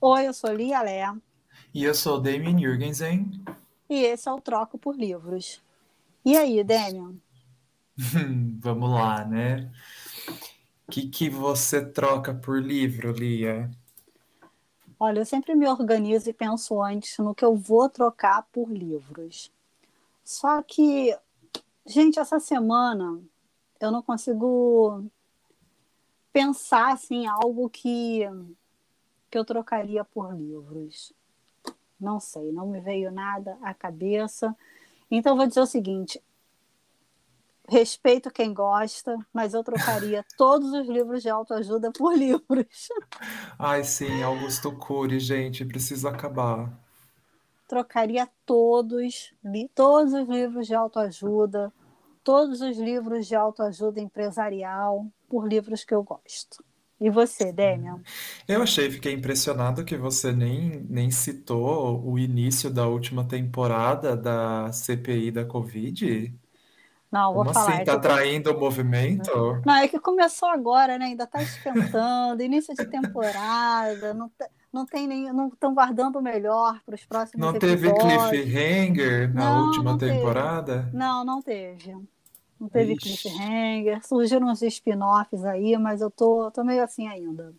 Oi, eu sou Lia Lé. E eu sou Damien Jürgensen. E esse é o Troco por Livros. E aí, Damien? Vamos lá, né? O que, que você troca por livro, Lia? Olha, eu sempre me organizo e penso antes no que eu vou trocar por livros. Só que, gente, essa semana eu não consigo pensar assim algo que que eu trocaria por livros. Não sei, não me veio nada à cabeça. Então vou dizer o seguinte: respeito quem gosta, mas eu trocaria todos os livros de autoajuda por livros. Ai, sim, Augusto Cury, gente, precisa acabar. Trocaria todos, li todos os livros de autoajuda, todos os livros de autoajuda empresarial por livros que eu gosto. E você, Demian? Eu achei, fiquei impressionado que você nem, nem citou o início da última temporada da CPI da Covid. Não, vou Como falar. assim? É Tá que, traindo o movimento? não, é que começou agora, né? Ainda está esquentando, início de temporada, não, te- não tem nem, não estão guardando o melhor para os próximos Não teve episódios. cliffhanger na Não, última não teve. temporada? Não, não teve. Não teve Ixi. cliffhanger, surgiram uns spin-offs aí, mas eu tô, tô meio assim ainda.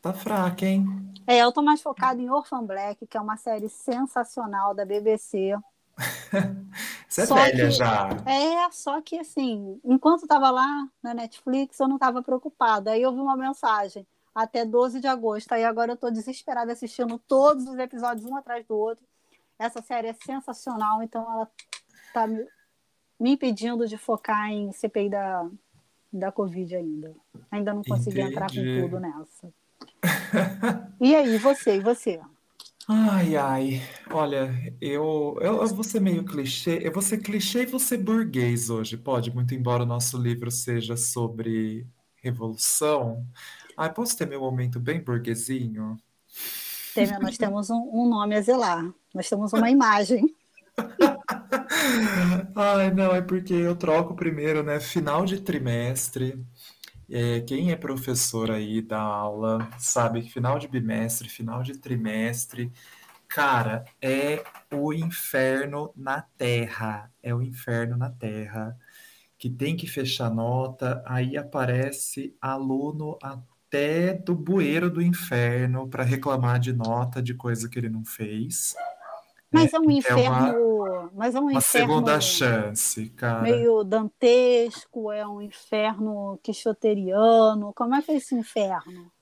Tá fraca, hein? É, eu tô mais focada em Orphan Black, que é uma série sensacional da BBC. Você é Só velha que- já. É, só que assim, enquanto estava lá na Netflix, eu não estava preocupada. Aí eu vi uma mensagem, até 12 de agosto. Aí agora eu tô desesperada assistindo todos os episódios um atrás do outro. Essa série é sensacional, então ela tá me, impedindo de focar em CPI da, da Covid ainda. Ainda não consegui entrar com Entendi. tudo nessa. E aí, você? E você? Ai, ai. Olha, eu, eu, eu vou ser meio clichê. Eu vou ser clichê e vou ser burguês hoje, pode? Muito embora o nosso livro seja sobre revolução. Ai, posso ter meu momento bem burguesinho? Temer, nós temos um, um nome a zelar. Nós temos uma imagem. Ai, não, é porque eu troco primeiro, né? Final de trimestre. É, quem é professor aí da aula sabe que final de bimestre, final de trimestre, cara, é o inferno na terra. É o inferno na terra. Que tem que fechar nota, aí aparece aluno até do bueiro do inferno para reclamar de nota de coisa que ele não fez. Mas é um É uma, inferno. Mas é um uma segunda inferno chance, cara. meio dantesco, é um inferno quixoteriano. Como é que é esse inferno?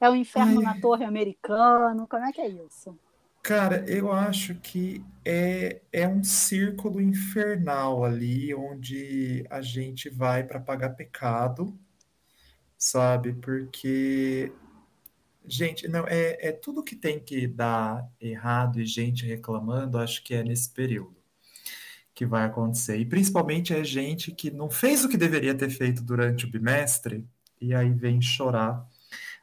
É o inferno na Ai, Torre Americano? Como é que é isso? cara, eu acho que é, é um círculo infernal ali, onde a gente vai para pagar pecado, sabe? Porque, gente, não, é, é tudo que tem que dar errado e gente reclamando, acho que é nesse período que vai acontecer. E principalmente é gente que não fez o que deveria ter feito durante o bimestre e aí vem chorar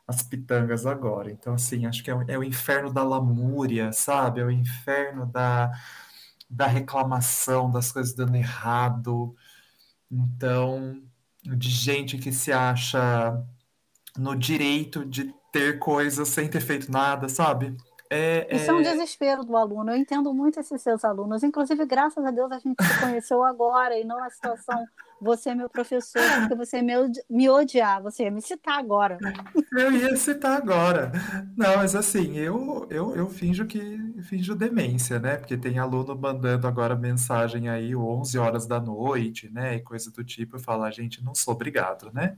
as pitangas agora. Então, assim, acho que é o, é o inferno da lamúria, sabe? É o inferno da, da reclamação, das coisas dando errado. Então, de gente que se acha no direito de ter coisas sem ter feito nada, sabe? Isso é um É, é... desespero do aluno. Eu entendo muito esses seus alunos. Inclusive, graças a Deus, a gente se conheceu agora e não a situação. Você é meu professor, porque você me odi- me odiar, você ia me citar agora. Eu ia citar agora. Não, mas assim, eu, eu, eu finjo que finjo demência, né? Porque tem aluno mandando agora mensagem aí 11 horas da noite, né? E coisa do tipo, eu falo, "Ah, gente, não sou obrigado, né?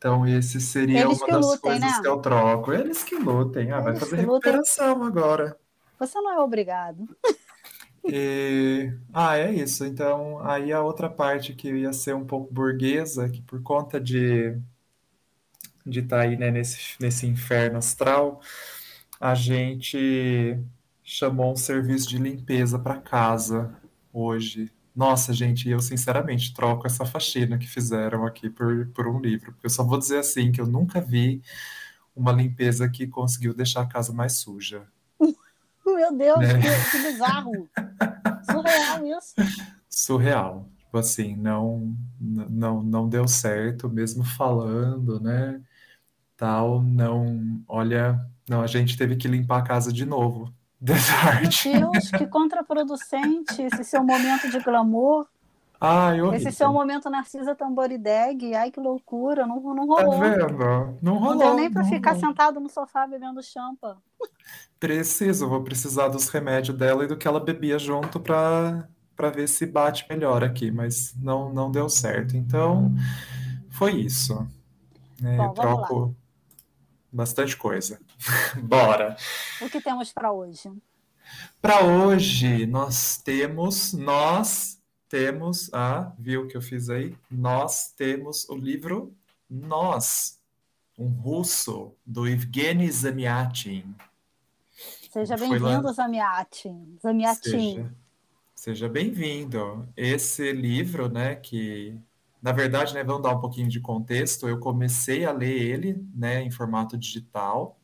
Então, esse seria Eles uma das lutem, coisas né? que eu troco. Eles que lutem. Ah, vai Eles fazer que lutem. recuperação agora. Você não é obrigado. E... Ah, é isso. Então, aí a outra parte que ia ser um pouco burguesa, que por conta de de estar aí, né, nesse, nesse inferno astral, a gente chamou um serviço de limpeza para casa hoje. Nossa, gente, eu sinceramente troco essa faxina que fizeram aqui por, por um livro, porque eu só vou dizer assim que eu nunca vi uma limpeza que conseguiu deixar a casa mais suja, Meu Deus, né? que, que bizarro. Surreal isso. Surreal. Tipo assim, não, não, não deu certo, mesmo falando, né? tal, não, olha, não, a gente teve que limpar a casa de novo dessa arte. Meu Deus, que contraproducente esse seu momento de glamour. Ai, horrível. Esse seu momento Narcisa Tamborideg, ai que loucura, não, não Tá rolou. vendo? Não rolou. Não deu nem para ficar rolou. sentado no sofá bebendo champa. Preciso, vou precisar dos remédios dela e do que ela bebia junto para para ver se bate melhor aqui, mas não não deu certo. Então, foi isso. né? Bom, lá. bastante coisa. Bora. O que temos para hoje? Para hoje, nós temos, nós temos, ah, viu o que eu fiz aí? Nós temos o livro Nós, um russo, do Evgeny Zamyatin. Seja bem-vindo, Zamiatin. Zamiatin. Seja, seja bem-vindo. Esse livro, né, que, na verdade, né, vamos dar um pouquinho de contexto, eu comecei a ler ele, né, em formato digital,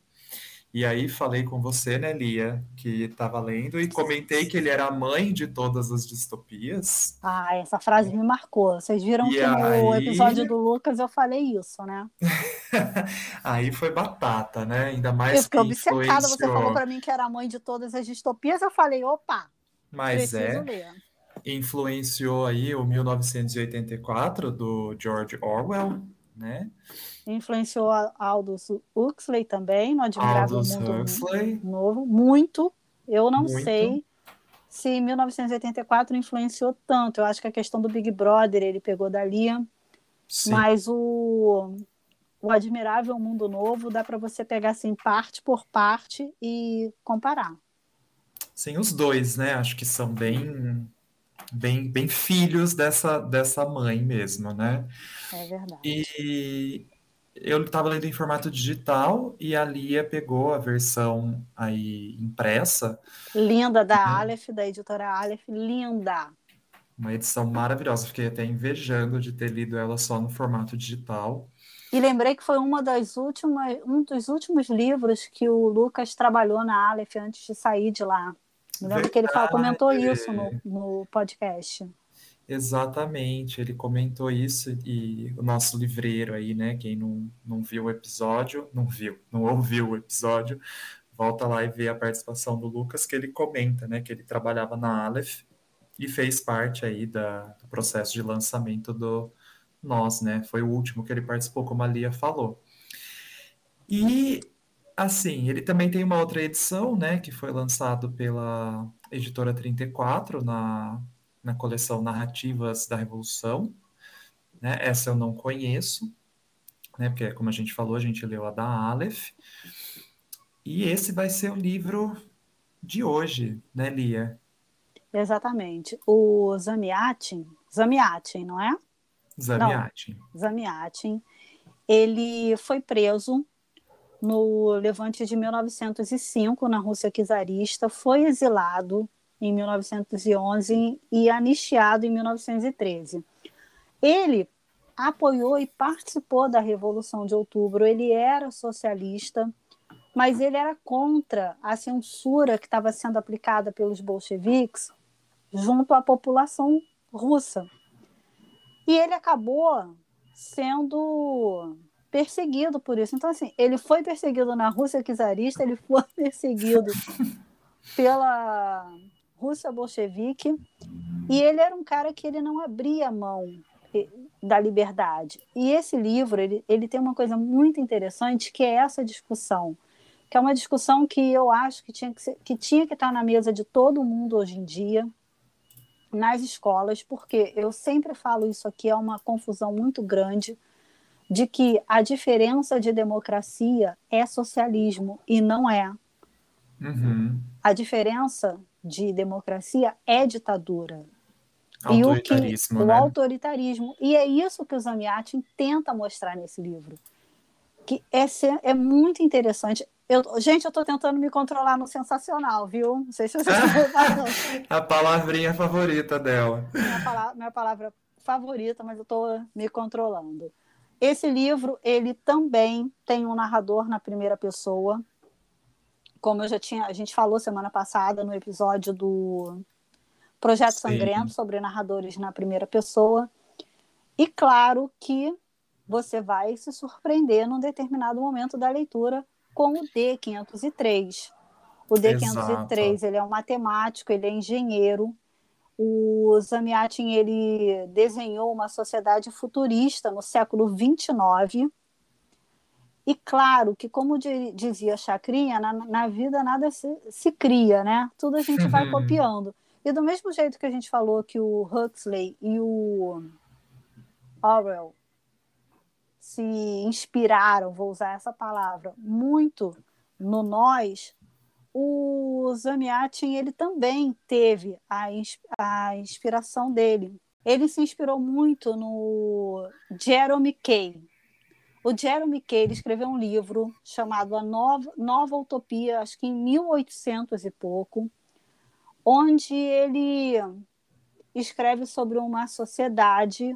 e aí falei com você, né, Lia, que estava lendo, e comentei que ele era a mãe de todas as distopias, Ah, essa frase me marcou. Vocês viram E que no aí- episódio do Lucas eu falei isso, né? Aí foi batata, né? Ainda mais Eu fiquei que obcecada. Você influenciou. falou para mim que era a mãe de todas as distopias. Eu falei, opa, Mas é, ler. influenciou aí o 1984 do George Orwell, né? Influenciou a Aldous Huxley também, no Admirável Aldous Mundo Huxley, Novo. Muito. Eu não Muito. sei se 1984 influenciou tanto. Eu acho que a questão do Big Brother ele pegou dali. sim, Mas o, o Admirável Mundo Novo dá para você pegar assim parte por parte e comparar. sim, os dois, né? Acho que são bem, bem, bem filhos dessa, dessa mãe mesmo, né? É verdade. E eu estava lendo em formato digital e a Lia pegou a versão aí impressa, Linda da Uhum. Aleph, da editora Aleph, linda. uma edição maravilhosa. Fiquei até invejando de ter lido ela só no formato digital. E lembrei que foi uma das últimas, um dos últimos livros que o Lucas trabalhou na Aleph antes de sair de lá. Me lembro que ele falou, comentou isso no, no podcast. Exatamente, ele comentou isso e o nosso livreiro aí, né? Quem não, não viu o episódio, não viu, não ouviu o episódio, volta lá e vê a participação do Lucas, que ele comenta, né? Que ele trabalhava na Aleph e fez parte aí da, do processo de lançamento do Nós, né? Foi o último que ele participou, como a Lia falou. E assim, ele também tem uma outra edição, né? Que foi lançado pela editora 34 na na coleção Narrativas da Revolução, né? Essa eu não conheço, né? Porque, como a gente falou, a gente leu a da Aleph. E esse vai ser o livro de hoje, né, Lia? Exatamente. O Zamiatin, Zamiatin, não é? Zamiatin. Zamiatin, ele foi preso no levante de 1905 na Rússia czarista, foi exilado em 1911 e anistiado em 1913. Ele apoiou e participou da Revolução de Outubro, ele era socialista, mas ele era contra a censura que estava sendo aplicada pelos bolcheviques junto à população russa. E ele acabou sendo perseguido por isso. Então, assim, ele foi perseguido na Rússia czarista, ele foi perseguido pela Rússia bolchevique, e ele era um cara que ele não abria mão eh, da liberdade. E esse livro, ele, ele tem uma coisa muito interessante, que é essa discussão, que é uma discussão que eu acho que tinha que, ser, que tinha que estar na mesa de todo mundo hoje em dia, nas escolas, porque eu sempre falo isso aqui, é uma confusão muito grande de que a diferença de democracia é socialismo e não é. Uhum. A diferença de democracia é ditadura. E o, que, Autoritarismo, o né? autoritarismo. E é isso que o Zamiatin tenta mostrar nesse livro. Que é, é muito interessante. Eu, gente, eu estou tentando me controlar no sensacional, viu? Não sei se vocês estão. A palavrinha favorita dela. minha palavra, minha palavra favorita, mas eu estou me controlando. Esse livro, ele também tem um narrador na primeira pessoa, como eu já tinha, a gente falou semana passada no episódio do Projeto Sim. Sangrento sobre narradores na primeira pessoa. E claro que você vai se surpreender num determinado momento da leitura com o D503. O D503 ele é um matemático, ele é engenheiro. O Zamiatin ele desenhou uma sociedade futurista no século 29. E claro que, como dizia Chacrinha, na, na vida nada se, se, cria, né? Tudo a gente vai copiando. E do mesmo jeito que a gente falou que o Huxley e o Orwell se inspiraram, vou usar essa palavra, muito no nós, o Zamiatin ele também teve a, a inspiração dele. Ele se inspirou muito no Jeremy Kay. O Jeremy Kay ele escreveu um livro chamado A Nova, Nova Utopia, acho que em 1800 e pouco, onde ele escreve sobre uma sociedade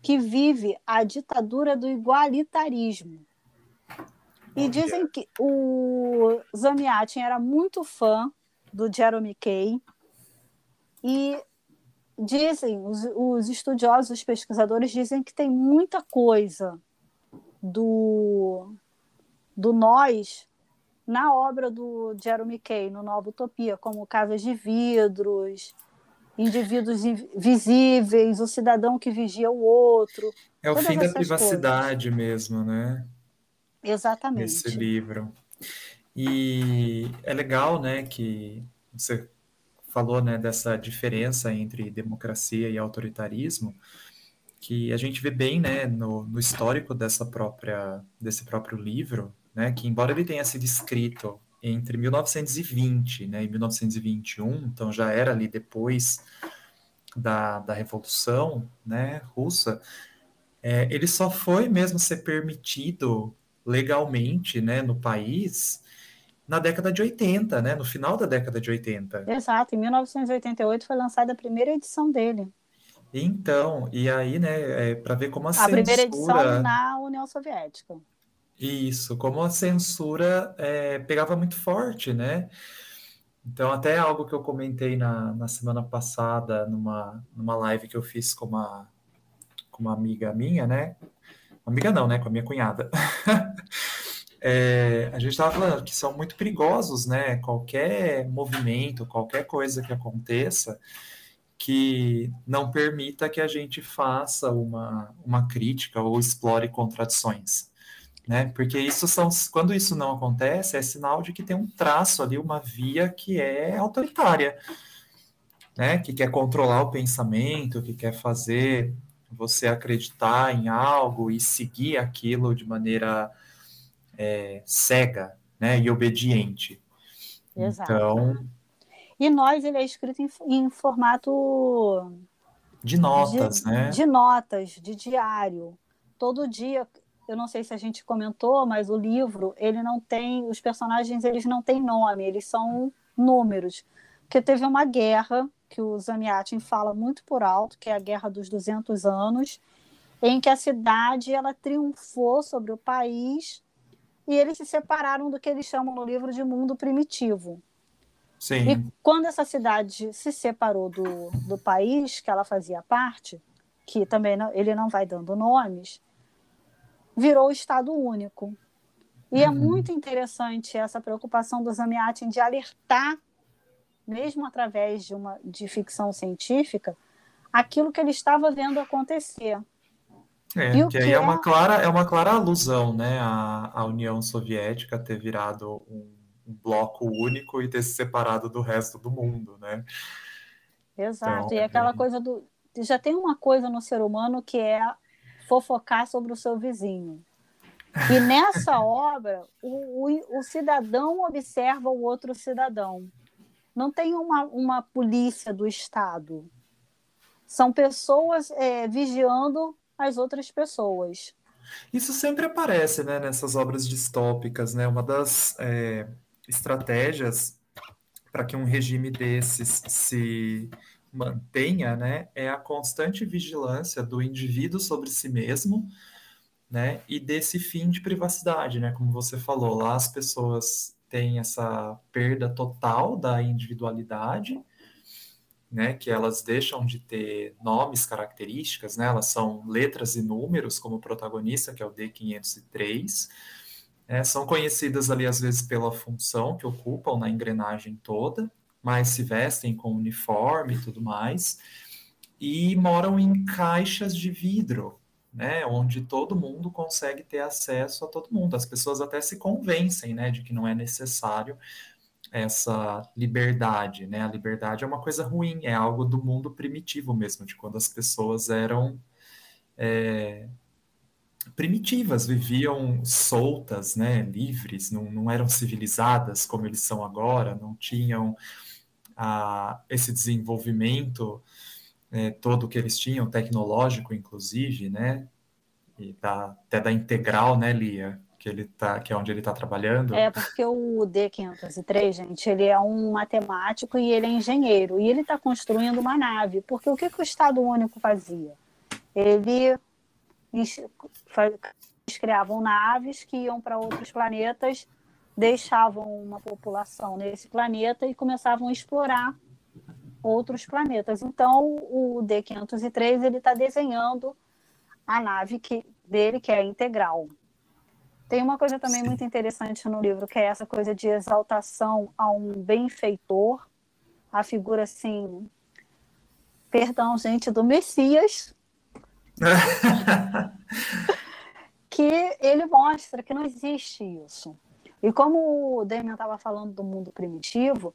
que vive a ditadura do igualitarismo. E dizem que o Zamiatin era muito fã do Jeremy Kay e dizem, os, os estudiosos, os pesquisadores dizem que tem muita coisa do, do nós na obra do Jeremy Kay, no Nova Utopia, como Casas de Vidros, indivíduos visíveis, o cidadão que vigia o outro. É o fim da privacidade coisas. mesmo, né? Exatamente. Esse livro. E é legal, né, que você falou, né, dessa diferença entre democracia e autoritarismo, que a gente vê bem, né, no, no histórico dessa própria, desse próprio livro, né, que embora ele tenha sido escrito entre 1920 né, e 1921, então já era ali depois da, da Revolução né, Russa, é, ele só foi mesmo ser permitido legalmente né, no país na década de 80, né, no final da década de 80. Exato, em 1988 foi lançada a primeira edição dele. Então, e aí, né, é, para ver como a, a censura... primeira edição na União Soviética. Isso, como a censura é, pegava muito forte, né? Então, até algo que eu comentei na, na semana passada, numa, numa live que eu fiz com uma, com uma amiga minha, né? Amiga não, né? Com a minha cunhada. é, a gente estava falando que são muito perigosos, né? Qualquer movimento, qualquer coisa que aconteça que não permita que a gente faça uma, uma crítica ou explore contradições né? Porque isso são, quando isso não acontece, é sinal de que tem um traço ali, uma via que é autoritária, né? Que quer controlar o pensamento, que quer fazer você acreditar em algo e seguir aquilo de maneira é, cega, né? E obediente. Exato. Então. E nós ele é escrito em, em formato de notas, de, né? De notas, de diário. Todo dia eu não sei se a gente comentou, mas o livro, ele não tem, os personagens, eles não têm nome, eles são números. Porque teve uma guerra, que o Zamiatin fala muito por alto, que é a Guerra dos 200 Anos, em que a cidade, ela triunfou sobre o país e eles se separaram do que eles chamam no livro de mundo primitivo. Sim. E quando essa cidade se separou do, do país que ela fazia parte, que também não, ele não vai dando nomes, virou Estado único. E é uhum. é muito interessante essa preocupação do Zamiatin de alertar, mesmo através de uma de ficção científica, aquilo que ele estava vendo acontecer. É, que, que aí é... é... uma clara é uma clara alusão, né, à, à União Soviética ter virado um, um, bloco único e ter se separado do resto do mundo, né? Exato. Então, e aquela é... coisa do já tem uma coisa no ser humano que é fofocar sobre o seu vizinho. E nessa obra, o, o, o, cidadão observa o outro cidadão. Não tem uma, uma polícia do Estado. São pessoas é, vigiando as outras pessoas. Isso sempre aparece né, nessas obras distópicas. Né? Uma das é, estratégias para que um regime desses se mantenha, né, é a constante vigilância do indivíduo sobre si mesmo, né, e desse fim de privacidade, né, como você falou, lá as pessoas têm essa perda total da individualidade, né, que elas deixam de ter nomes, características, né, elas são letras e números, como o protagonista, que é o D503, é, são conhecidas ali às vezes pela função que ocupam na engrenagem toda, mas se vestem com uniforme e tudo mais, e moram em caixas de vidro, né, onde todo mundo consegue ter acesso a todo mundo. As pessoas até se convencem, né, de que não é necessário essa liberdade, né? A liberdade é uma coisa ruim, é algo do mundo primitivo mesmo, de quando as pessoas eram é, primitivas, viviam soltas, né? Livres, não, não eram civilizadas como eles são agora, não tinham a, esse desenvolvimento é, todo que eles tinham, tecnológico inclusive, né? E da, até da integral, né, Lia? que ele tá, que é onde ele está trabalhando? É, porque o D503, gente, ele é um matemático e ele é engenheiro. E ele está construindo uma nave. Porque o que, que o Estado Único fazia? Ele eles criavam naves que iam para outros planetas, deixavam uma população nesse planeta e começavam a explorar outros planetas. Então, o D503 ele está desenhando a nave que, dele, que é integral. Tem uma coisa também Sim. muito interessante no livro, que é essa coisa de exaltação a um benfeitor, a figura assim, perdão, gente, do Messias. que ele mostra que não existe isso. E como o Damian estava falando do mundo primitivo,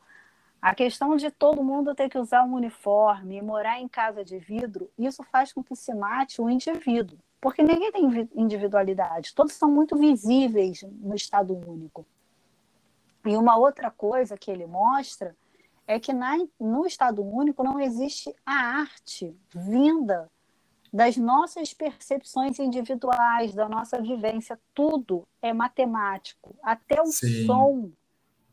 a questão de todo mundo ter que usar um uniforme e morar em casa de vidro, isso faz com que se mate o indivíduo porque ninguém tem individualidade, todos são muito visíveis no Estado único. E uma outra coisa que ele mostra é que na, no Estado único não existe a arte vinda das nossas percepções individuais, da nossa vivência, tudo é matemático, até o Sim. som.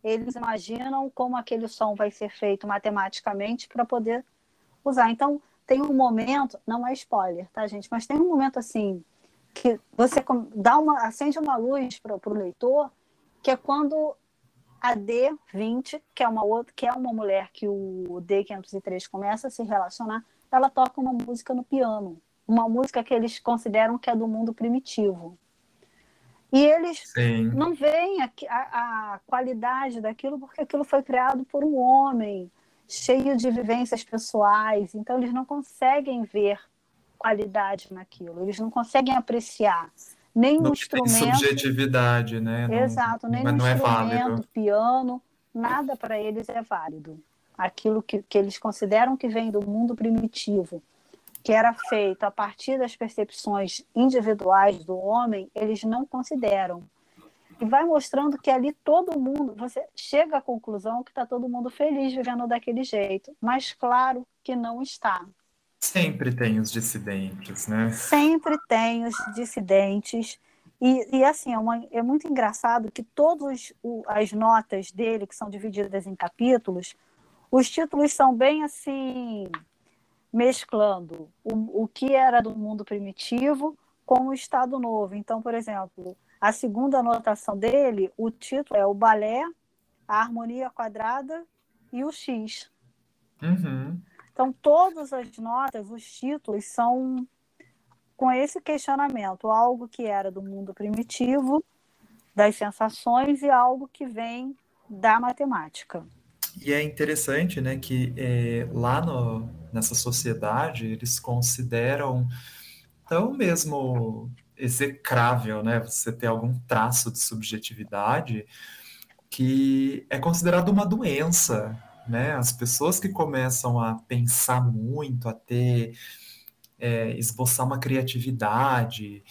Eles imaginam como aquele som vai ser feito matematicamente para poder usar. Então, tem um momento, não é spoiler, tá, gente? Mas tem um momento assim que você dá uma, acende uma luz para o leitor, que é quando a D20, que é uma outra, que é uma mulher que o D503 começa a se relacionar, ela toca uma música no piano, uma música que eles consideram que é do mundo primitivo. E eles Sim. não veem a, a, a, qualidade daquilo porque aquilo foi criado por um homem cheio de vivências pessoais, então eles não conseguem ver qualidade naquilo, eles não conseguem apreciar nem não o instrumento. subjetividade, né? Exato, nem no é instrumento, é piano, nada para eles é válido. Aquilo que, que eles consideram que vem do mundo primitivo, que era feito a partir das percepções individuais do homem, eles não consideram e vai mostrando que ali todo mundo, você chega à conclusão que está todo mundo feliz vivendo daquele jeito, mas claro que não está. Sempre tem os dissidentes, né? Sempre tem os dissidentes. E, e assim, é, uma, é muito engraçado que todas as notas dele, que são divididas em capítulos, os títulos são bem assim, mesclando o, o que era do mundo primitivo com o Estado Novo. Então, por exemplo, a segunda anotação dele, o título é o balé, a harmonia quadrada e o X. Uhum. Então, todas as notas, os títulos são com esse questionamento, algo que era do mundo primitivo, das sensações e algo que vem da matemática. E é interessante, né, que é, lá no, nessa sociedade eles consideram tão mesmo execrável, né? Você ter algum traço de subjetividade que é considerado uma doença, né? As pessoas que começam a pensar muito, a ter, é, esboçar uma criatividade,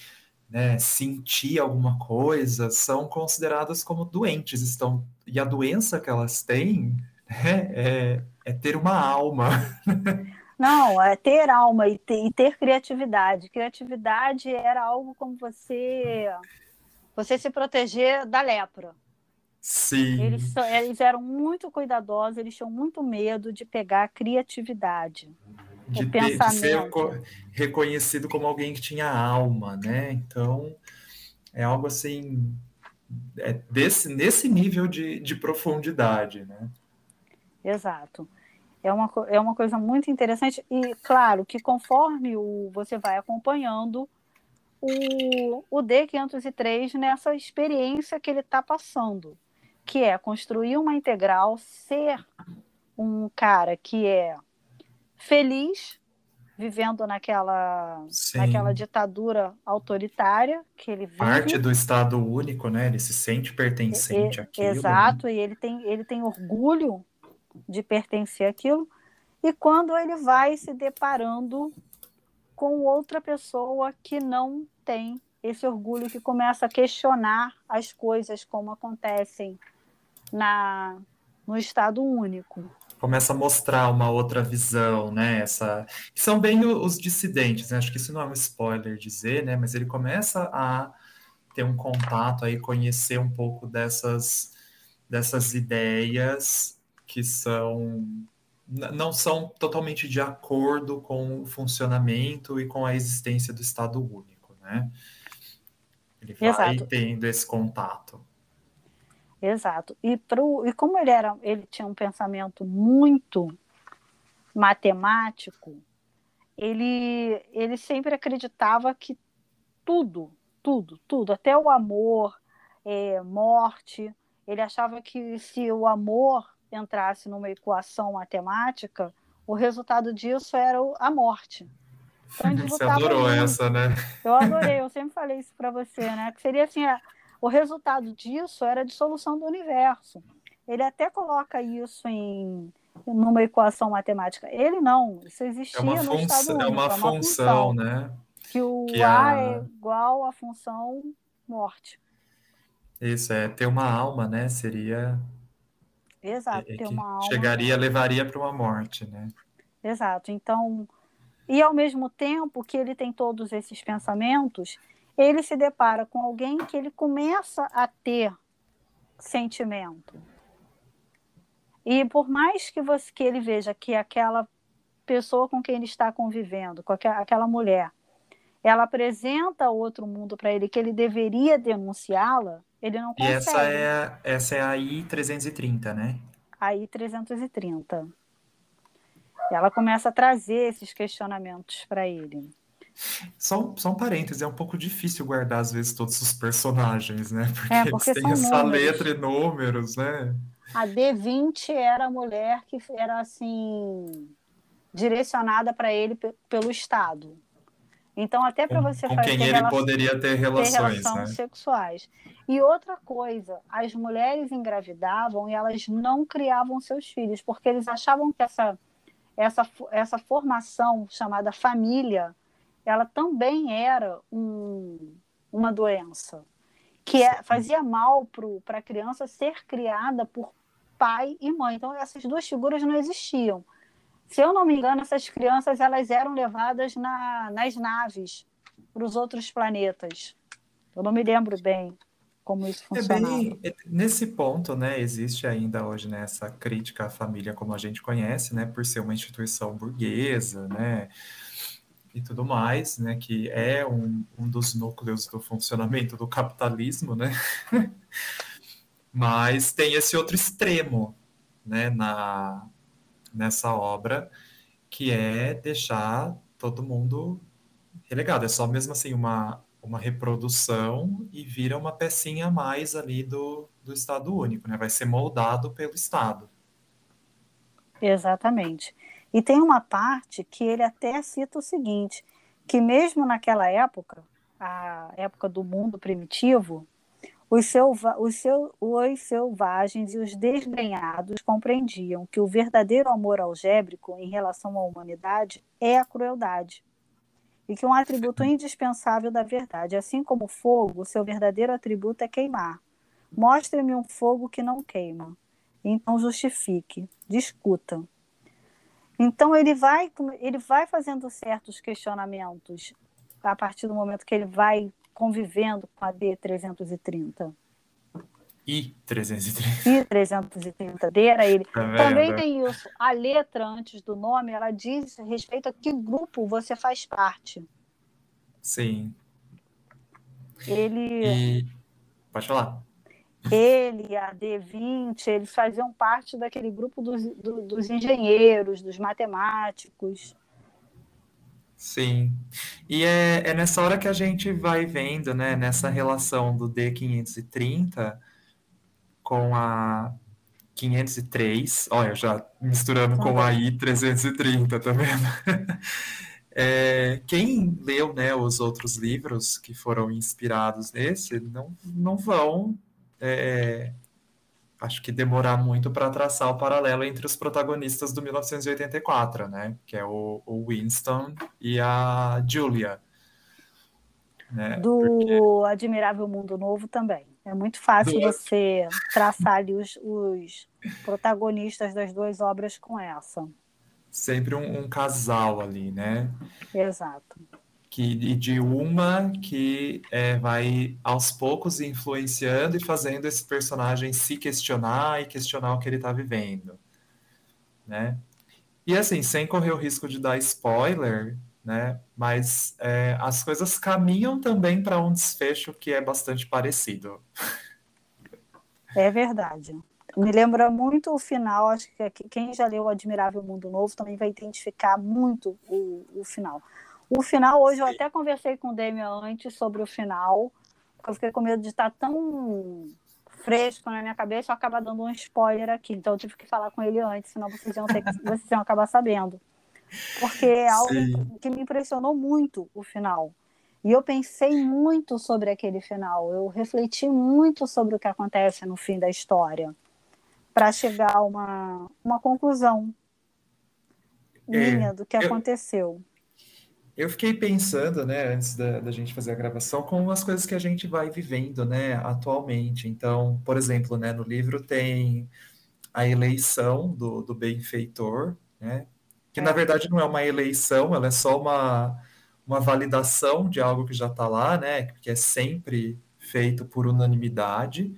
né? Sentir alguma coisa, são consideradas como doentes, estão e a doença que elas têm né, é, é ter uma alma. Não, é ter alma e ter, e ter, criatividade. Criatividade era algo como você você se proteger da lepra. Sim. Eles, eles eram muito cuidadosos, eles tinham muito medo de pegar a criatividade. De, o ter, pensamento. de ser reconhecido como alguém que tinha alma, né? Então, é algo assim, é desse, nesse nível de, de profundidade, né? Exato. É uma, é uma coisa muito interessante e, claro, que conforme o, você vai acompanhando o, o D503 nessa experiência que ele está passando, que é construir uma integral, ser um cara que é feliz vivendo naquela, naquela ditadura autoritária que ele vive. Parte do Estado único, né? Ele se sente pertencente e, àquilo. Né? Exato, né? e ele tem, ele tem orgulho de pertencer àquilo. E quando ele vai se deparando com outra pessoa que não tem esse orgulho, que começa a questionar as coisas como acontecem na, no Estado único começa a mostrar uma outra visão, né? Essa que são bem os dissidentes, né? Acho que isso não é um spoiler dizer, né? Mas ele começa a ter um contato aí, conhecer um pouco dessas dessas ideias que são não são totalmente de acordo com o funcionamento e com a existência do Estado único, né? Ele vai Exato. tendo esse contato. Exato. E, pro, e como ele era, ele tinha um pensamento muito matemático, ele, ele sempre acreditava que tudo, tudo, tudo, até o amor, é, morte, ele achava que se o amor entrasse numa equação matemática, o resultado disso era a morte. Então, você adorou muito. essa, né? Eu adorei, eu sempre falei isso para você, né? Que seria assim, o resultado disso era a dissolução do universo. Ele até coloca isso em numa equação matemática. Ele não, isso existia é uma no estado único, é uma, é uma função, função, né? Que o que A, a é igual à função morte. Isso, é ter uma alma, né? Seria. Exato, é, ter uma alma. Chegaria, levaria para uma morte, né? Exato. Então, e ao mesmo tempo que ele tem todos esses pensamentos, ele se depara com alguém que ele começa a ter sentimento. E por mais que, você, que ele veja que aquela pessoa com quem ele está convivendo, com aquela, aquela mulher, ela apresenta outro mundo para ele que ele deveria denunciá-la, ele não consegue. E essa é, essa é a I-330, né? A I-330. Ela começa a trazer esses questionamentos para ele. Só, só um parêntese, é um pouco difícil guardar, às vezes, todos os personagens, né? Porque, é, porque eles têm essa números. letra e números, né? A D20 era a mulher que era, assim, direcionada para ele pelo Estado. Então, até para você com fazer. quem ele relação, poderia ter relações, ter né? sexuais. E outra coisa, as mulheres engravidavam e elas não criavam seus filhos, porque eles achavam que essa, essa, essa formação chamada família ela também era um, uma doença que é, fazia mal para a criança ser criada por pai e mãe. Então essas duas figuras não existiam. Se eu não me engano, essas crianças elas eram levadas na, nas naves para os outros planetas. Eu não me lembro bem como isso funcionava. É bem, é, nesse ponto, né, existe ainda hoje né, essa crítica à família como a gente conhece, né, por ser uma instituição burguesa, né, e tudo mais, né, que é um, um dos núcleos do funcionamento do capitalismo, né? Mas tem esse outro extremo, né, na, nessa obra, que é deixar todo mundo relegado. É só mesmo assim uma, uma reprodução e vira uma pecinha a mais ali do, do Estado único, né? Vai ser moldado pelo Estado. Exatamente. E tem uma parte que ele até cita o seguinte, que mesmo naquela época, a época do mundo primitivo, os, selva os, seu os selvagens e os desgrenhados compreendiam que o verdadeiro amor algébrico em relação à humanidade é a crueldade, e que um atributo indispensável da verdade, assim como o fogo, seu verdadeiro atributo é queimar. Mostre-me um fogo que não queima. Então justifique, discuta. Então ele vai, ele vai fazendo certos questionamentos a partir do momento que ele vai convivendo com a D330. I 330. I 330 D era ele. Tá Também tem isso. A letra antes do nome, ela diz respeito a que grupo você faz parte. Sim. Ele. E... Pode falar. ele, a D20, eles faziam parte daquele grupo dos, do, dos engenheiros, dos matemáticos. Sim. E é, é nessa hora que a gente vai vendo, né, nessa relação do D530 com a 503, olha, já misturando com a I330, tá vendo? É, quem leu né, os outros livros que foram inspirados nesse não, não vão, é, acho que, demorar muito para traçar o paralelo entre os protagonistas do 1984, né? Que é o, o Winston e a Julia. Né? Do Porque... Admirável Mundo Novo também. É muito fácil do... você traçar ali os, os protagonistas das duas obras com essa sempre um, um casal ali, né? Exato. Que, de uma que é, vai aos poucos influenciando e fazendo esse personagem se questionar e questionar o que ele está vivendo, né? E assim, sem correr o risco de dar spoiler, né? Mas é, as coisas caminham também para um desfecho que é bastante parecido. É verdade. Me lembra muito o final, acho que quem já leu o Admirável Mundo Novo também vai identificar muito o, o final. O final, hoje eu até conversei com o Demian antes sobre o final, porque eu fiquei com medo de estar tão fresco na minha cabeça, eu acabar dando um spoiler aqui. Então eu tive que falar com ele antes, senão vocês iam, ter que, vocês iam acabar sabendo. Porque é algo Sim. que me impressionou muito o final. E eu pensei muito sobre aquele final, eu refleti muito sobre o que acontece no fim da história para chegar a uma, uma conclusão é, minha do que eu, aconteceu. Eu fiquei pensando, né, antes da, da, gente fazer a gravação, com as coisas que a gente vai vivendo, né, atualmente. Então, por exemplo, né, no livro tem a eleição do, do benfeitor, né, que é. na verdade não é uma eleição, ela é só uma, uma validação de algo que já está lá, né, que é sempre feito por unanimidade.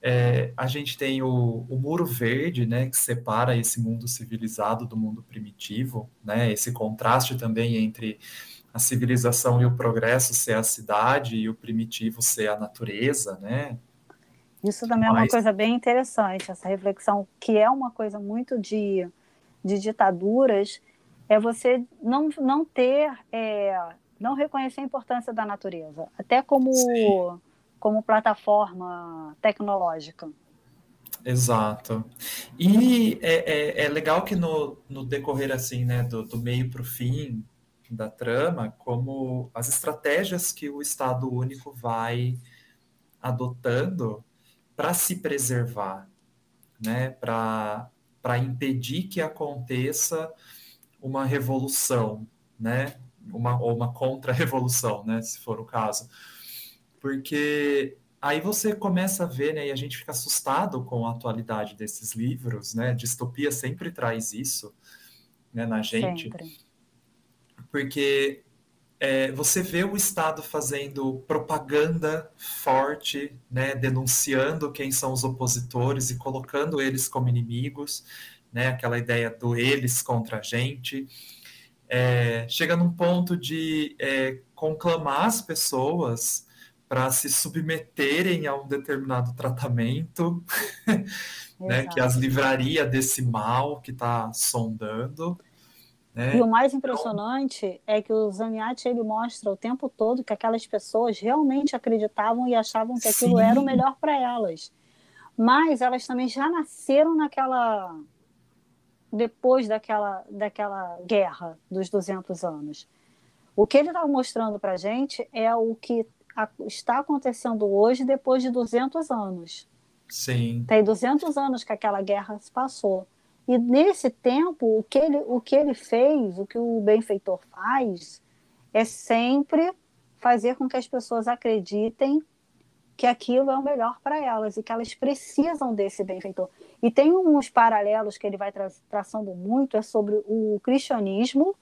É, a gente tem o, o, muro verde, né, que separa esse mundo civilizado do mundo primitivo, né, esse contraste também entre a civilização e o progresso ser a cidade e o primitivo ser a natureza, né. Isso também Mas... é uma coisa bem interessante, essa reflexão, que é uma coisa muito de, de ditaduras, é você não, não ter, é, não reconhecer a importância da natureza, até como... Sim como plataforma tecnológica. Exato. E é, é, é legal que no, no, decorrer assim, né, do, do meio para o fim da trama, como as estratégias que o Estado Único vai adotando para se preservar, né, para impedir que aconteça uma revolução, né, uma, ou uma contra-revolução, né, se for o caso porque aí você começa a ver, né, e a gente fica assustado com a atualidade desses livros, né? Distopia sempre traz isso, né, na gente. Sempre. Porque é, você vê o Estado fazendo propaganda forte, né, denunciando quem são os opositores e colocando eles como inimigos, né, aquela ideia do eles contra a gente. É, chega num ponto de é, conclamar as pessoas para se submeterem a um determinado tratamento, né, que as livraria desse mal que está sondando. Né? E o mais impressionante é que o Zaniati ele mostra o tempo todo que aquelas pessoas realmente acreditavam e achavam que aquilo Sim. era o melhor para elas. Mas elas também já nasceram naquela depois daquela daquela guerra dos 200 anos. O que ele está mostrando para a gente é o que está acontecendo hoje depois de 200 anos. Sim. Tem 200 anos que aquela guerra se passou. E nesse tempo, o que ele, o que ele fez, o que o benfeitor faz, é sempre fazer com que as pessoas acreditem que aquilo é o melhor para elas e que elas precisam desse benfeitor. E tem uns paralelos que ele vai tra traçando muito, é sobre o cristianismo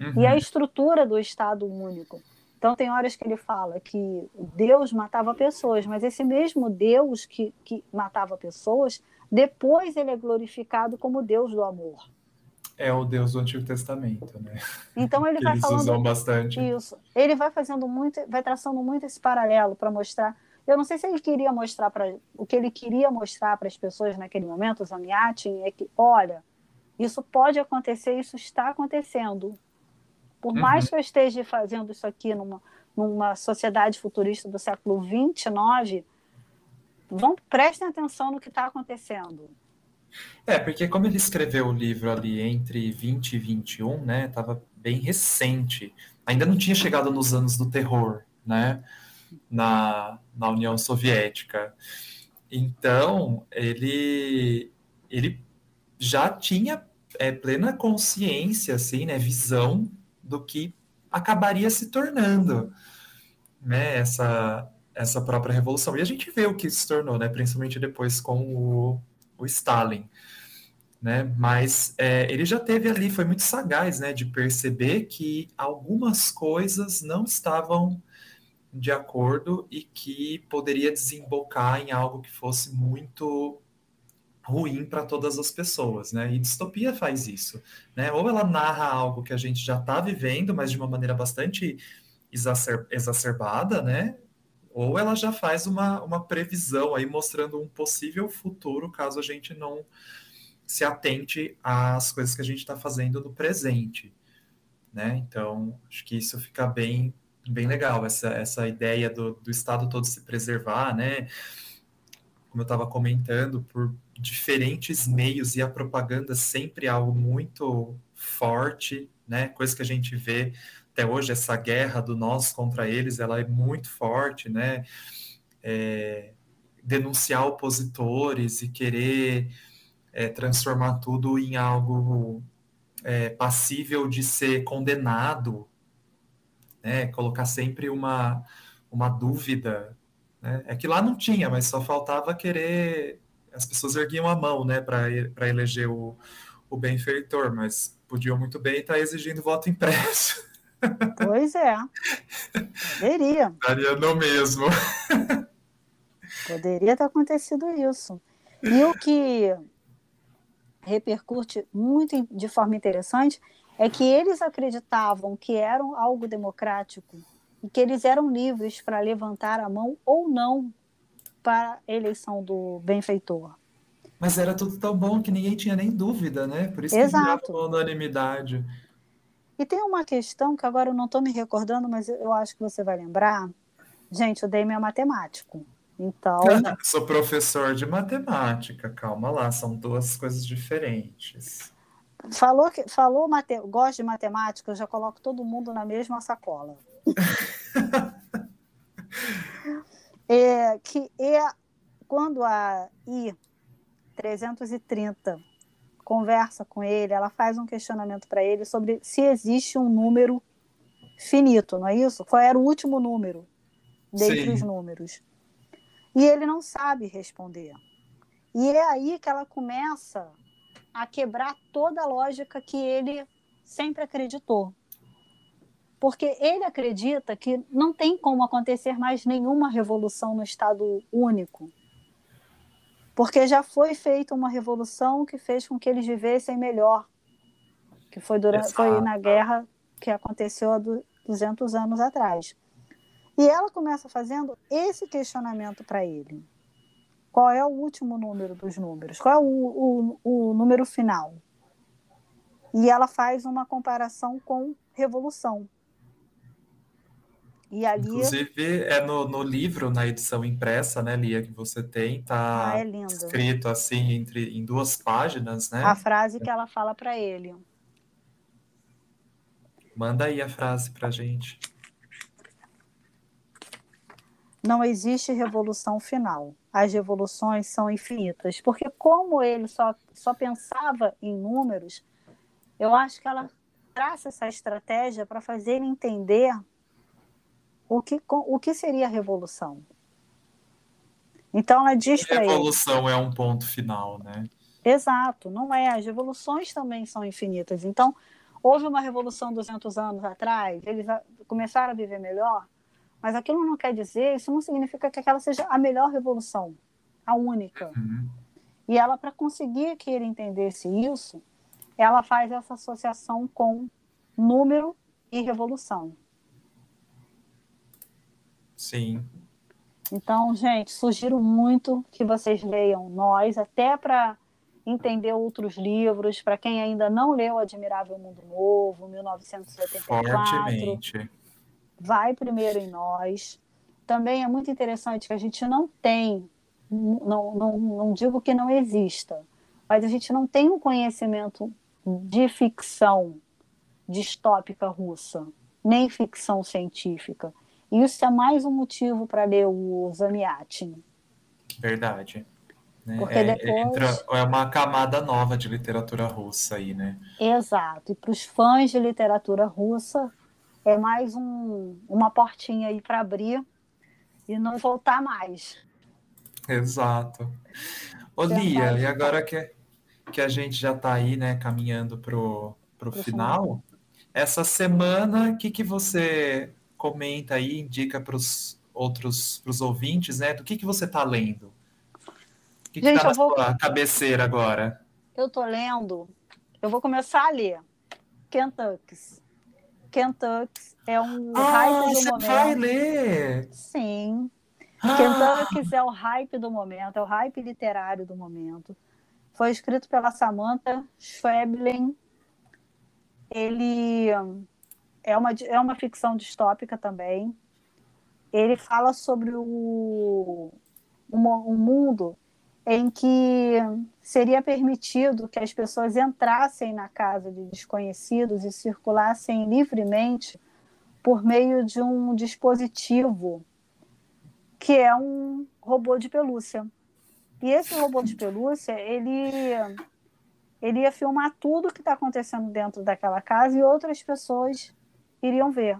uhum. e a estrutura do Estado único. Então, tem horas que ele fala que Deus matava pessoas, mas esse mesmo Deus que, que matava pessoas, depois ele é glorificado como Deus do amor. É o Deus do Antigo Testamento, né? Então ele que vai eles falando usam bastante. isso. Ele vai fazendo muito, vai traçando muito esse paralelo para mostrar Eu não sei se ele queria mostrar para o que ele queria mostrar para as pessoas naquele momento, Zamiatin, é que, olha, isso pode acontecer, isso está acontecendo. Por uhum. mais que eu esteja fazendo isso aqui numa, numa sociedade futurista do século 29, vão prestem atenção no que está acontecendo. É, porque como ele escreveu o livro ali entre 20 e 21, né, estava bem recente, ainda não tinha chegado nos anos do terror, né, na, na União Soviética. Então, ele, ele já tinha é, plena consciência, assim, né, visão do que acabaria se tornando, né, essa, essa própria revolução. E a gente vê o que se tornou, né, principalmente depois com o, o Stalin. Né? Mas é, ele já teve ali, foi muito sagaz, né, de perceber que algumas coisas não estavam de acordo e que poderia desembocar em algo que fosse muito ruim para todas as pessoas, né? E distopia faz isso, né? Ou ela narra algo que a gente já está vivendo, mas de uma maneira bastante exacer exacerbada, né? Ou ela já faz uma, uma previsão aí mostrando um possível futuro caso a gente não se atente às coisas que a gente está fazendo no presente, né? Então acho que isso fica bem bem legal essa, essa ideia do, do Estado todo se preservar, né? Como eu estava comentando, por diferentes meios e a propaganda sempre é algo muito forte, né? Coisa que a gente vê até hoje, essa guerra do nós contra eles, ela é muito forte, né? É, denunciar opositores e querer é, transformar tudo em algo é, passível de ser condenado, né? Colocar sempre uma, uma dúvida. Né? É que lá não tinha, mas só faltava querer. As pessoas erguiam a mão né, para eleger o, o benfeitor, mas podiam muito bem estar exigindo voto impresso. Pois é. Poderia. Estaria no mesmo. Poderia ter acontecido isso. E o que repercute muito de forma interessante é que eles acreditavam que eram algo democrático e que eles eram livres para levantar a mão ou não para a eleição do benfeitor. Mas era tudo tão bom que ninguém tinha nem dúvida, né? Por isso Exato. que uma unanimidade. E tem uma questão que agora eu não estou me recordando, mas eu acho que você vai lembrar. Gente, o Dame é matemático. Então. Sou professor de matemática, calma lá, são duas coisas diferentes. Falou que falou mate, gosto de matemática, eu já coloco todo mundo na mesma sacola. é, que é quando a I 330 conversa com ele, ela faz um questionamento para ele sobre se existe um número finito, não é isso? Qual era o último número dentre Sim. os números? E ele não sabe responder. E é aí que ela começa a quebrar toda a lógica que ele sempre acreditou. Porque ele acredita que não tem como acontecer mais nenhuma revolução no Estado único. Porque já foi feita uma revolução que fez com que eles vivessem melhor, que foi, durante, foi na guerra que aconteceu há 200 anos atrás. E ela começa fazendo esse questionamento para ele. Qual é o último número dos números? Qual é o, o, o número final? E ela faz uma comparação com revolução. E ali... Inclusive, é no, no, livro, na edição impressa, né, Lia, que você tem, tá ah, é escrito assim entre, em duas páginas, né? A frase que ela fala para ele. Manda aí a frase para gente. Não existe revolução final as revoluções são infinitas. Porque como ele só, só pensava em números, eu acho que ela traça essa estratégia para fazer ele entender o que, o que seria a revolução. Então ela diz para ele. Revolução é um ponto final, né? Exato, não é. As revoluções também são infinitas. Então, houve uma revolução 200 anos atrás, eles começaram a viver melhor. Mas aquilo não quer dizer, isso não significa que aquela seja a melhor revolução, a única. Uhum. E ela, para conseguir que ele entendesse isso, ela faz essa associação com número e revolução. Sim. Então, gente, sugiro muito que vocês leiam Nós, até para entender outros livros. Para quem ainda não leu Admirável Mundo Novo, 1984. Fortemente. Vai primeiro em Nós. Também é muito interessante que a gente não tem, não, não, não digo que não exista, mas a gente não tem um conhecimento de ficção distópica russa, nem ficção científica. Isso é mais um motivo para ler o Zamiatin. Verdade. Né? Porque é, depois... entra, é uma camada nova de literatura russa aí, né? Exato. E para os fãs de literatura russa, é mais um, uma portinha aí para abrir e não voltar mais. Exato. Ô, Lia, e agora que, que a gente já está aí, né, caminhando pro, pro, pro final, final, essa semana, o que, que você comenta aí, indica para os outros, para os ouvintes, né, do que, que você está lendo? O que está na vou... sua cabeceira agora? Eu estou lendo, eu vou começar a ler Kentucky. Kentucky é um ah, hype do você momento. vai ler? Sim. Ah. Kentucky é o hype do momento, é o hype literário do momento. Foi escrito pela Samantha Schweblin, ele é uma, é uma ficção distópica também. Ele fala sobre o, um, mundo em que seria permitido que as pessoas entrassem na casa de desconhecidos e circulassem livremente por meio de um dispositivo que é um robô de pelúcia. E esse robô de pelúcia, ele ele ia filmar tudo que está acontecendo dentro daquela casa e outras pessoas iriam ver.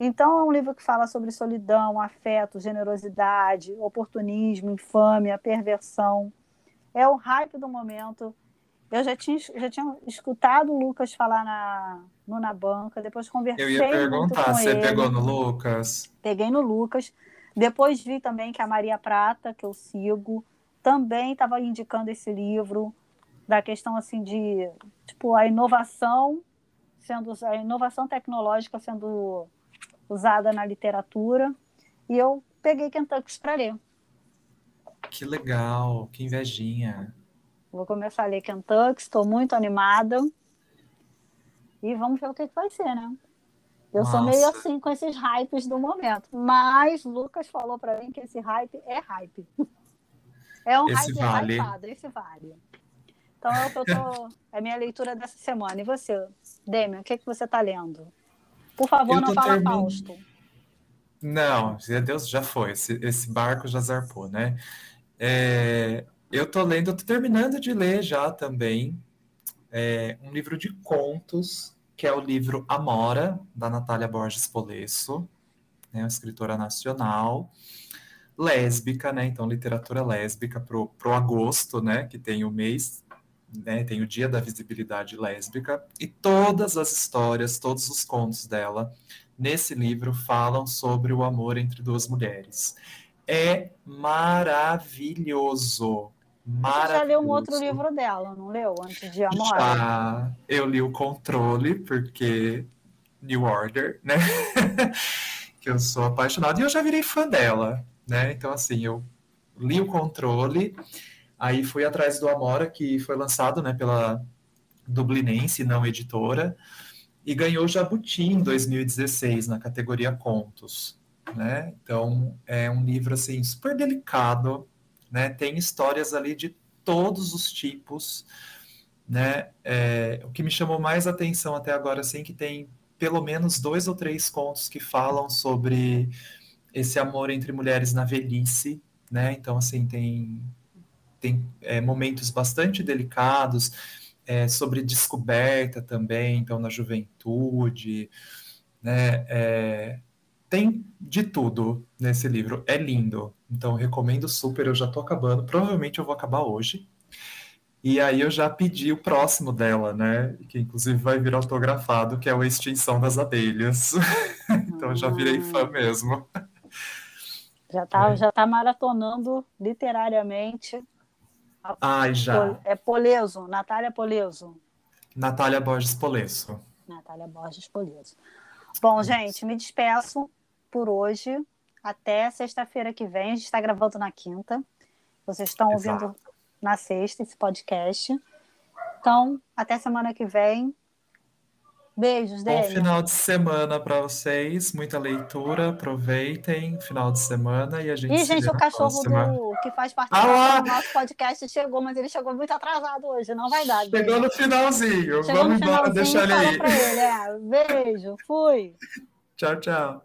Então, é um livro que fala sobre solidão, afeto, generosidade, oportunismo, infâmia, perversão. É o hype do momento. Eu já tinha, já tinha escutado o Lucas falar na, no Na Banca, depois conversei. Eu ia perguntar, você ele. pegou no Lucas? Peguei no Lucas. Depois vi também que a Maria Prata, que eu sigo, também estava indicando esse livro da questão assim de tipo a inovação sendo a inovação tecnológica sendo usada na literatura e eu peguei Kentucky para ler. Que legal, que invejinha. Vou começar a ler Kentucky, estou muito animada. E vamos ver o que, que vai ser, né? Eu Nossa. sou meio assim com esses hypes do momento. Mas Lucas falou para mim que esse hype é hype. É um esse hype vale. hypado, esse vale. Então é que eu tô. É a minha leitura dessa semana. E você, Demian, o que, é que você está lendo? Por favor, não fala termin... Fausto. Não, Deus já foi. Esse, esse barco já zarpou, né? É, eu tô lendo, eu tô terminando de ler já também é, um livro de contos, que é o livro Amora, da Natália Borges Polesso, né, uma escritora nacional, lésbica, né? Então, literatura lésbica pro, pro agosto, né? Que tem o mês né, tem o Dia da Visibilidade Lésbica, e todas as histórias, todos os contos dela nesse livro falam sobre o amor entre duas mulheres. É maravilhoso. Maravilhoso. Você já leu um outro livro dela, não leu? Antes de Amor? Já, eu li o Controle, porque New Order, né? que eu sou apaixonado, e eu já virei fã dela, né? Então, assim, eu li o Controle, Aí fui atrás do Amora, que foi lançado né, pela Dublinense, não editora, e ganhou Jabuti em 2016, na categoria Contos. Né? Então, é um livro assim, super delicado, né? tem histórias ali de todos os tipos. Né? É, o que me chamou mais atenção até agora, assim, que tem pelo menos dois ou três contos que falam sobre esse amor entre mulheres na velhice, né? Então, assim, tem tem é, momentos bastante delicados é, sobre descoberta também, então na juventude, né? É, tem de tudo nesse livro, é lindo. Então recomendo super, eu já estou acabando, provavelmente eu vou acabar hoje. E aí eu já pedi o próximo dela, né? Que inclusive vai vir autografado, que é o Extinção das Abelhas. então já virei fã ah. mesmo. Já tá, é. já tá maratonando literariamente Ai, já. É Poleso, Natália Poleso. Natália Borges Poleso. Natália Borges Poleso. Bom, gente, me despeço por hoje. até sexta-feira que vem. A gente está gravando na quinta. Vocês estão Exato. ouvindo na sexta esse podcast. Então, até semana que vem. Beijos, Bom Dele. final de semana para vocês, muita leitura, aproveitem, final de semana e a gente Ih, se gente, o cachorro do que faz Ah participação lá! do nosso podcast chegou, mas ele chegou muito atrasado hoje. Não vai dar. Chegou beijo. no finalzinho, Chegou no vamos embora, finalzinho, deixa ele aí. ele. É, beijo, fui. Tchau, tchau.